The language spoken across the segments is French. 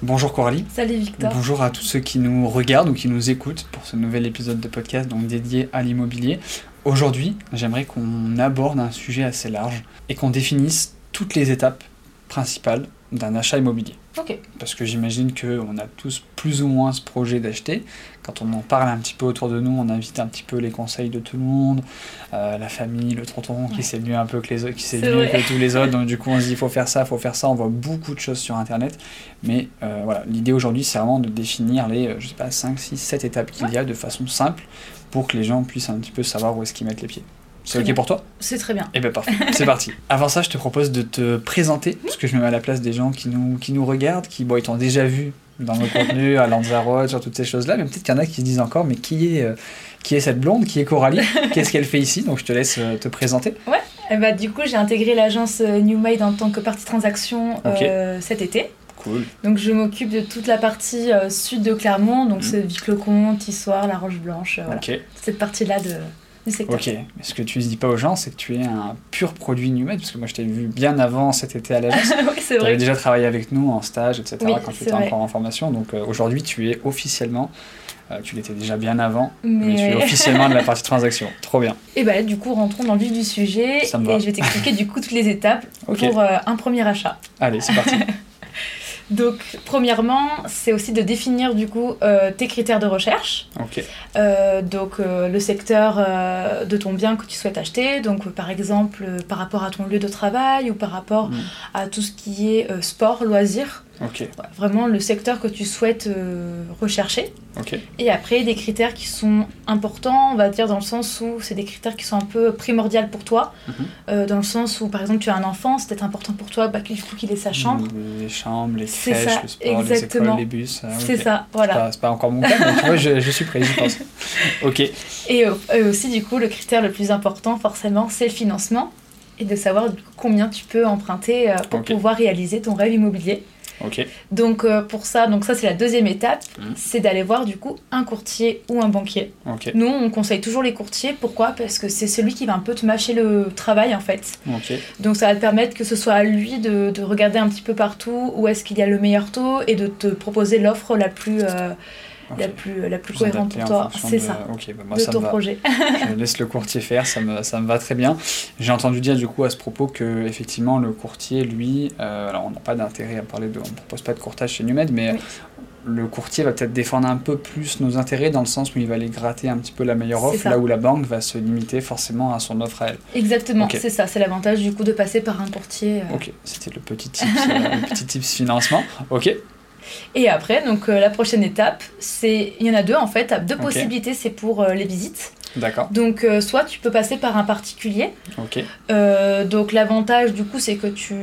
Bonjour Coralie. Salut Victor. Bonjour à tous ceux qui nous regardent ou qui nous écoutent pour ce nouvel épisode de podcast donc dédié à l'immobilier. Aujourd'hui, j'aimerais qu'on aborde un sujet assez large et qu'on définisse toutes les étapes principales d'un achat immobilier. Parce que j'imagine qu'on a tous plus ou moins ce projet d'acheter. Quand on en parle un petit peu autour de nous, on invite un petit peu les conseils de tout le monde, euh, la famille, le tonton qui sait mieux un peu que les autres, qui sait mieux vrai. que tous les autres. Donc du coup, on se dit il faut faire ça, il faut faire ça. On voit beaucoup de choses sur Internet. Mais euh, voilà, l'idée aujourd'hui, c'est vraiment de définir les, euh, je sais pas, 5, 6, 7 étapes qu'il y a de façon simple pour que les gens puissent un petit peu savoir où est-ce qu'ils mettent les pieds. C'est ok bien. pour toi? C'est très bien. eh ben parfait, c'est parti. Avant ça, je te propose de te présenter, parce que je me mets à la place des gens qui nous, qui nous regardent, qui bon, ils t'ont déjà vu dans nos contenus, à Lanzarote, sur toutes ces choses-là, mais peut-être qu'il y en a qui se disent encore, mais qui est, euh, qui est cette blonde, qui est Coralie, qu'est-ce qu'elle fait ici? Donc je te laisse euh, te présenter. Eh bah, du coup, j'ai intégré l'agence euh, New Made en tant que partie transaction euh, cet été. Cool. Donc, je m'occupe de toute la partie sud de Clermont. Donc, Mhm. c'est Vic-le-Comte, Issoire, La Roche-Blanche. euh, voilà. Ok, Cette partie-là de, du secteur. ok. Mais ce que tu ne dis pas aux gens, c'est que tu es un pur produit Numed, parce que moi je t'ai vu bien avant cet été à l'agence. oui, c'est Tu avais déjà travaillé avec nous en stage, etc., Oui, quand tu étais vrai. encore en formation. Donc euh, aujourd'hui, tu es officiellement, euh, tu l'étais déjà bien avant, mais, Mais tu es officiellement de la partie transaction. Trop bien. Et bah, du coup, rentrons dans le vif du sujet. Ça me va. et je vais t'expliquer du coup toutes les étapes pour euh, un premier achat. Allez, c'est parti. Donc, premièrement, c'est aussi de définir du coup euh, tes critères de recherche. Euh, donc euh, le secteur de ton bien que tu souhaites acheter, donc par exemple par rapport à ton lieu de travail ou par rapport Mm. à tout ce qui est sport, loisirs, Ok, Voilà, vraiment le secteur que tu souhaites euh, rechercher. Et après des critères qui sont importants, on va dire dans le sens où c'est des critères qui sont un peu primordiaux pour toi, Mhm. Euh, dans le sens où par exemple tu as un enfant, c'est peut-être important pour toi bah, qu'il faut qu'il ait sa chambre. Les chambres, les crèches, ça, le sport, les écoles, les bus. ah, C'est ça, voilà. pas, c'est pas encore mon cas, mais tu vois, je, je suis prêt, pense. Ok, Et, euh, et aussi, du coup, le critère le plus important, forcément, c'est le financement et de savoir combien tu peux emprunter pour pouvoir réaliser ton rêve immobilier. Donc, euh, pour ça, donc ça c'est la deuxième étape, Mhm. c'est d'aller voir du coup un courtier ou un banquier. Nous, on conseille toujours les courtiers. Pourquoi? Parce que c'est celui qui va un peu te mâcher le travail en fait. Donc, ça va te permettre que ce soit à lui de, de regarder un petit peu partout où est-ce qu'il y a le meilleur taux et de te proposer l'offre la plus, euh, ok. la plus, la plus cohérente pour toi. C'est ça. Ok, bah, moi de ça ton projet. Je laisse le courtier faire, ça me, ça me va très bien. J'ai entendu dire du coup à ce propos que effectivement le courtier, lui, euh, alors on n'a pas d'intérêt à parler de, on ne propose pas de courtage chez Numed, mais Oui. le courtier va peut-être défendre un peu plus nos intérêts dans le sens où il va aller gratter un petit peu la meilleure offre, là où la banque va se limiter forcément à son offre à elle. Exactement, c'est ça, c'est l'avantage du coup de passer par un courtier. euh. Ok, c'était le petit tips, euh, le petit tips financement. Ok, Et après, donc euh, la prochaine étape, c'est il y en a deux en fait, deux possibilités, c'est pour euh, les visites. d'accord. Donc euh, soit tu peux passer par un particulier. Ok, donc l'avantage du coup, c'est que tu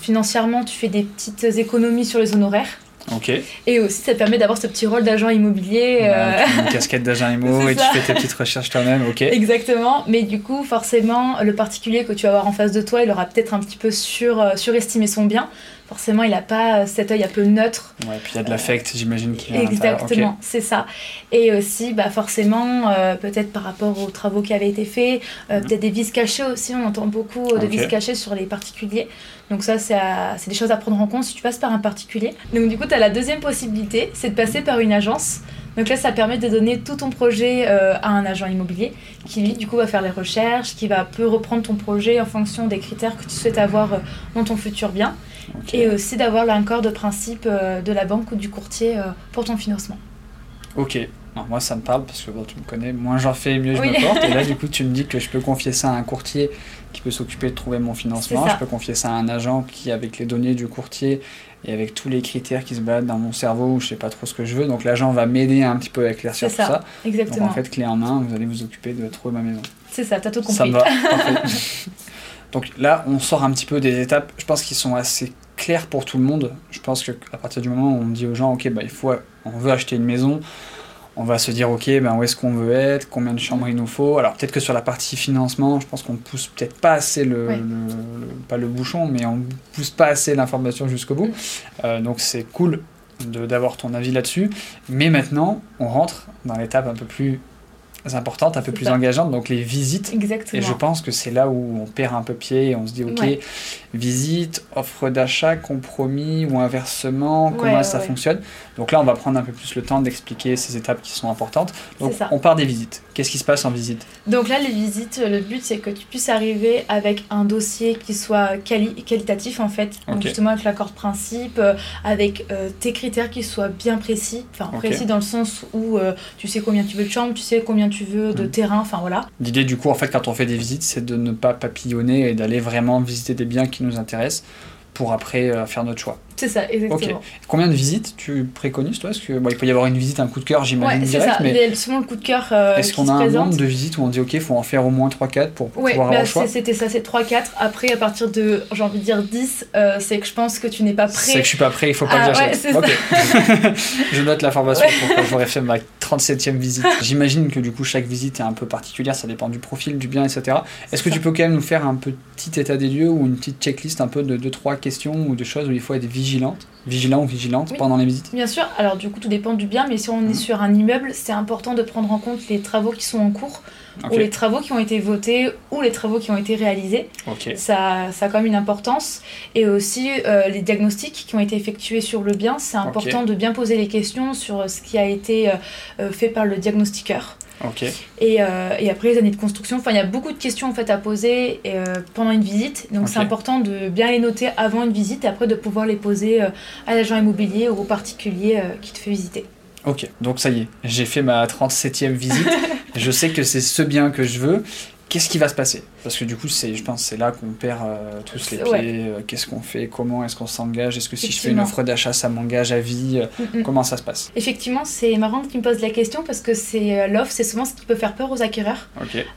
financièrement tu fais des petites économies sur les honoraires. ok. Et aussi, ça te permet d'avoir ce petit rôle d'agent immobilier. Bah, euh, une casquette d'agent C'est et tu fais tes petites recherches toi-même. Ok. Exactement, mais du coup, forcément, le particulier que tu vas avoir en face de toi, il aura peut-être un petit peu sur, surestimé son bien. Forcément, il n'a pas euh, cet œil un peu neutre Ouais, puis il y a de l'affect, j'imagine qu'il a. Exactement, c'est ça. Et aussi, bah forcément, euh, peut-être par rapport aux travaux qui avaient été faits, euh, Mhm. peut-être des vis cachés aussi, on entend beaucoup de Ok. vis cachés sur les particuliers. Donc ça, c'est des choses à prendre en compte si tu passes par un particulier. Donc du coup, tu as la deuxième possibilité, c'est de passer par une agence. Donc là, ça permet de donner tout ton projet euh, à un agent immobilier qui, lui, du coup, va faire les recherches, qui va peu reprendre ton projet en fonction des critères que tu souhaites avoir euh, dans ton futur bien. Et aussi d'avoir l'accord de principe euh, de la banque ou du courtier euh, pour ton financement. Ok. Moi, ça me parle parce que bon, tu me connais, moins j'en fais, mieux je Oui. me porte. Et là, du coup, tu me dis que je peux confier ça à un courtier qui peut s'occuper de trouver mon financement. Ça. Je peux confier ça à un agent qui, avec les données du courtier et avec tous les critères qui se baladent dans mon cerveau, je sais pas trop ce que je veux. Donc, l'agent va m'aider un petit peu à éclaircir tout ça. ça. Donc, Exactement. en fait, clé en main, vous allez vous occuper de trouver ma maison. c'est ça, t'as tout Ça compris. me va. Donc là, on sort un petit peu des étapes, je pense qu'ils sont assez claires pour tout le monde. Je pense qu'à partir du moment où on dit aux gens, ok, bah, il faut, on veut acheter une maison, on va se dire, ok, ben, où est-ce qu'on veut être, combien de chambres il nous faut. Alors peut-être que sur la partie financement, je pense qu'on pousse peut-être pas assez le, Ouais. le- le- pas le bouchon, mais on pousse pas assez l'information jusqu'au bout. Euh, donc c'est cool de- d'avoir ton avis là-dessus. Mais maintenant, on rentre dans l'étape un peu plus importantes, un peu plus ça. engageantes, donc les visites. Exactement. Et je pense que c'est là où on perd un peu pied et on se dit, ok, Ouais. visite, offre d'achat, compromis ou inversement, comment Ouais, ça ouais. fonctionne. Donc là, on va prendre un peu plus le temps d'expliquer ces étapes qui sont importantes. Donc on part des visites. Qu'est-ce qui se passe en visite? Donc là, les visites, le but c'est que tu puisses arriver avec un dossier qui soit quali- qualitatif en fait. Donc justement avec l'accord de principe, euh, avec euh, tes critères qui soient bien précis. Enfin précis dans le sens où euh, tu sais combien tu veux de chambres, tu sais combien tu veux de Mhm. terrain, enfin voilà. L'idée du coup, en fait, quand on fait des visites, c'est de ne pas papillonner et d'aller vraiment visiter des biens qui nous intéressent pour après euh, faire notre choix. C'est ça, exactement. Combien de visites tu préconises toi? Est-ce que bon, il peut y avoir une visite, un coup de cœur, j'imagine Ouais, c'est direct, ça. mais Les- souvent le coup de cœur euh, est-ce qu'on a un nombre de visites où on dit ok, il faut en faire au moins 3-4 pour Ouais, pouvoir bah, avoir le choix? c'était ça, c'est 3-4. Après, à partir de, j'ai envie de dire 10, euh, c'est que je pense que tu n'es pas C'est que prêt. je suis pas prêt, il faut pas Ah, que j'achète. je note l'information pour quand j'aurai fait ma 37e visite. J'imagine que du coup chaque visite est un peu particulière, ça dépend du profil, du bien, etc. Est-ce que ça. tu peux quand même nous faire un petit état des lieux ou une petite checklist un peu de 2-3 questions ou de choses où il faut être vigilante, vigilant ou vigilante Oui. pendant les visites Bien sûr, alors du coup tout dépend du bien, mais si on Mhm. est sur un immeuble, c'est important de prendre en compte les travaux qui sont en cours, ou les travaux qui ont été votés, ou les travaux qui ont été réalisés. Ok. Ça, ça a quand même une importance. Et aussi euh, les diagnostics qui ont été effectués sur le bien, c'est important de bien poser les questions sur ce qui a été euh, euh, fait par le diagnostiqueur. Ok. Et, euh, et après les années de construction, enfin il y a beaucoup de questions en fait à poser euh, pendant une visite, donc c'est important de bien les noter avant une visite et après de pouvoir les poser euh, à l'agent immobilier ou au particulier euh, qui te fait visiter. Ok, donc ça y est, j'ai fait ma 37e visite. je sais que c'est ce bien que je veux. Qu'est-ce qui va se passer? Parce que du coup, c'est, je pense que c'est là qu'on perd euh, tous les pieds. Ouais. Euh, Qu'est-ce qu'on fait Comment est-ce qu'on s'engage Est-ce que si je fais une offre d'achat, ça m'engage à vie Euh, Mm, mm. Comment ça se passe? Effectivement, c'est marrant que tu me poses la question parce que c'est l'offre, c'est souvent ce qui peut faire peur aux acquéreurs,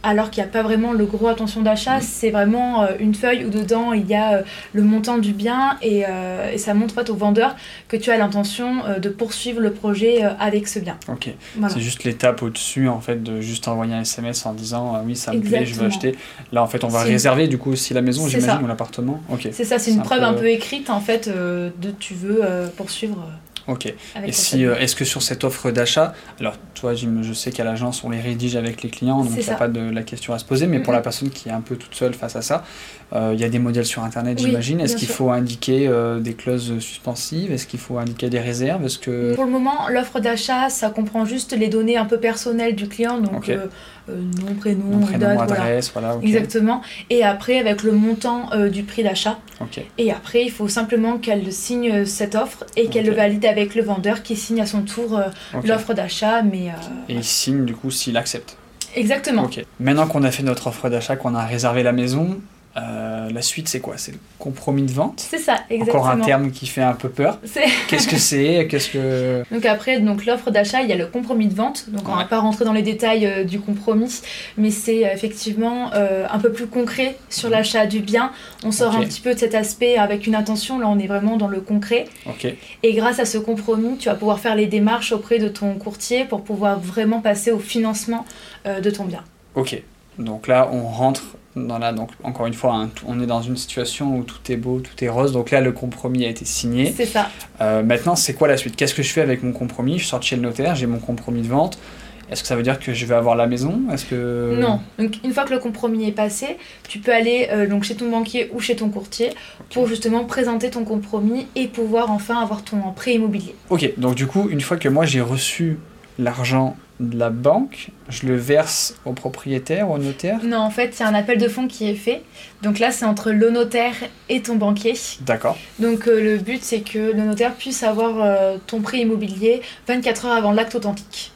alors qu'il n'y a pas vraiment le gros attention d'achat. Mhm. C'est vraiment une feuille où dedans il y a le montant du bien et, euh, et ça montre en fait, au vendeur que tu as l'intention de poursuivre le projet avec ce bien. Ok. Voilà. C'est juste l'étape au-dessus, en fait, de juste envoyer un SMS en disant oui, ça me plaît, je veux acheter. Là, en fait, on va réserver du coup aussi la maison, j'imagine, ou l'appartement. Ok. C'est ça, c'est une un preuve peu- un peu écrite en fait euh, de tu veux euh, poursuivre euh, Ok. avec Et si, euh, est-ce que sur cette offre d'achat, alors toi, j'im- je sais qu'à l'agence, on les rédige avec les clients, donc il n'y a pas de la question à se poser, mais pour la personne qui est un peu toute seule face à ça, euh, il y a des modèles sur Internet, Oui, j'imagine. Est-ce qu'il faut indiquer euh, des clauses suspensives Est-ce qu'il faut indiquer des réserves? Est-ce que... Pour le moment, l'offre d'achat, ça comprend juste les données un peu personnelles du client, donc euh, nom, prénom, Nom, prénom, date, adresse, voilà. Exactement. Et après, avec le montant du prix d'achat. Ok. Et après, il faut simplement qu'elle signe cette offre et qu'elle le valide avec le vendeur qui signe à son tour euh, l'offre d'achat. Mais euh, Et il signe du coup s'il accepte. exactement. Ok. Maintenant qu'on a fait notre offre d'achat, qu'on a réservé la maison, euh, la suite c'est quoi? C'est le compromis de vente? C'est ça, exactement. Encore un terme qui fait un peu peur. Qu'est-ce que c'est? Qu'est-ce que... Donc après, donc l'offre d'achat, il y a le compromis de vente. Donc on Ouais. va pas rentrer dans les détails euh, du compromis, mais c'est euh, effectivement euh, un peu plus concret sur l'achat du bien. On sort un petit peu de cet aspect avec une intention. Là, on est vraiment dans le concret. Et grâce à ce compromis, tu vas pouvoir faire les démarches auprès de ton courtier pour pouvoir vraiment passer au financement de ton bien. Ok, donc là on rentre dans la donc encore une fois hein, on est dans une situation où tout est beau, tout est rose. Donc là le compromis a été signé. C'est ça. Euh, maintenant c'est quoi la suite? Qu'est-ce que je fais avec mon compromis? Je sors de chez le notaire, j'ai mon compromis de vente. Est-ce que ça veut dire que je vais avoir la maison? Est-ce que Non. Donc une fois que le compromis est passé, tu peux aller euh, donc chez ton banquier ou chez ton courtier pour justement présenter ton compromis et pouvoir enfin avoir ton prêt immobilier. Ok, donc du coup une fois que moi j'ai reçu l'argent de la banque, je le verse au propriétaire, au notaire? Non, en fait, il y a un appel de fonds qui est fait. Donc là, c'est entre le notaire et ton banquier. D'accord. Donc euh, le but, c'est que le notaire puisse avoir euh, ton prêt immobilier 24 heures avant l'acte authentique.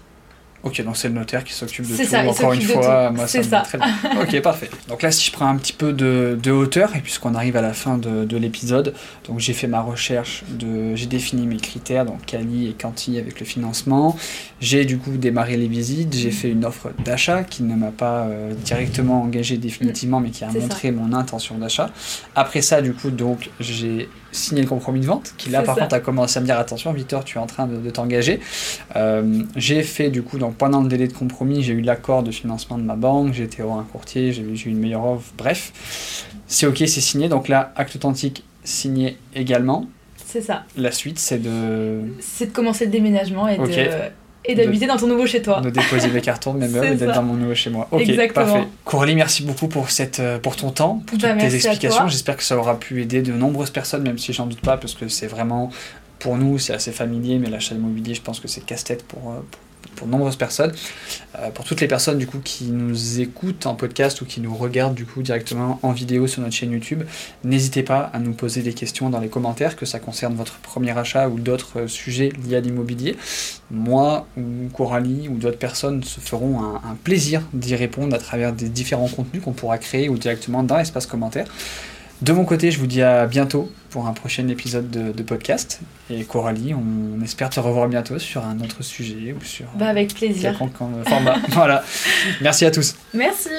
Ok, donc c'est le notaire qui s'occupe de tout. ça, Encore une fois, moi C'est ça très bien. Ok, parfait. Donc là, si je prends un petit peu de, de hauteur, et puisqu'on arrive à la fin de, de l'épisode, donc j'ai fait ma recherche, de, j'ai défini mes critères, donc Cali et Canty avec le financement. J'ai du coup démarré les visites, j'ai fait une offre d'achat qui ne m'a pas euh, directement engagé définitivement, mais qui a montré mon intention d'achat. Après ça, du coup, donc j'ai signé le compromis de vente, qui là par ça. contre a commencé à me dire attention, Victor, tu es en train de, de t'engager. Euh, j'ai fait du coup, donc pendant le délai de compromis, j'ai eu l'accord de financement de ma banque, j'ai été voir un courtier, j'ai eu une meilleure offre, bref. C'est ok, c'est signé, donc là, acte authentique signé également. C'est ça. La suite, c'est de. C'est de commencer le déménagement et Ok. de Et d'habiter dans ton nouveau chez toi. De déposer mes cartons de mes meubles et d'être dans mon nouveau chez moi. Ok, Exactement. parfait. Coralie, merci beaucoup pour, cette, euh, pour ton temps, pour Bah, tes explications. J'espère que ça aura pu aider de nombreuses personnes, même si j'en doute pas, parce que c'est vraiment, pour nous, c'est assez familier, mais l'achat immobilier, je pense que c'est casse-tête pour, euh, pour, pour nombreuses personnes. Euh, pour toutes les personnes qui nous écoutent en podcast ou qui nous regardent du coup directement en vidéo sur notre chaîne YouTube, n'hésitez pas à nous poser des questions dans les commentaires, que ça concerne votre premier achat ou d'autres euh, sujets liés à l'immobilier. Moi ou Coralie ou d'autres personnes se feront un, un plaisir d'y répondre à travers des différents contenus qu'on pourra créer ou directement dans l'espace commentaire. De mon côté, je vous dis à bientôt pour un prochain épisode de, de podcast. Et Coralie, on espère te revoir bientôt sur un autre sujet ou sur Bah, avec plaisir. euh, format. voilà. Merci à tous. Merci.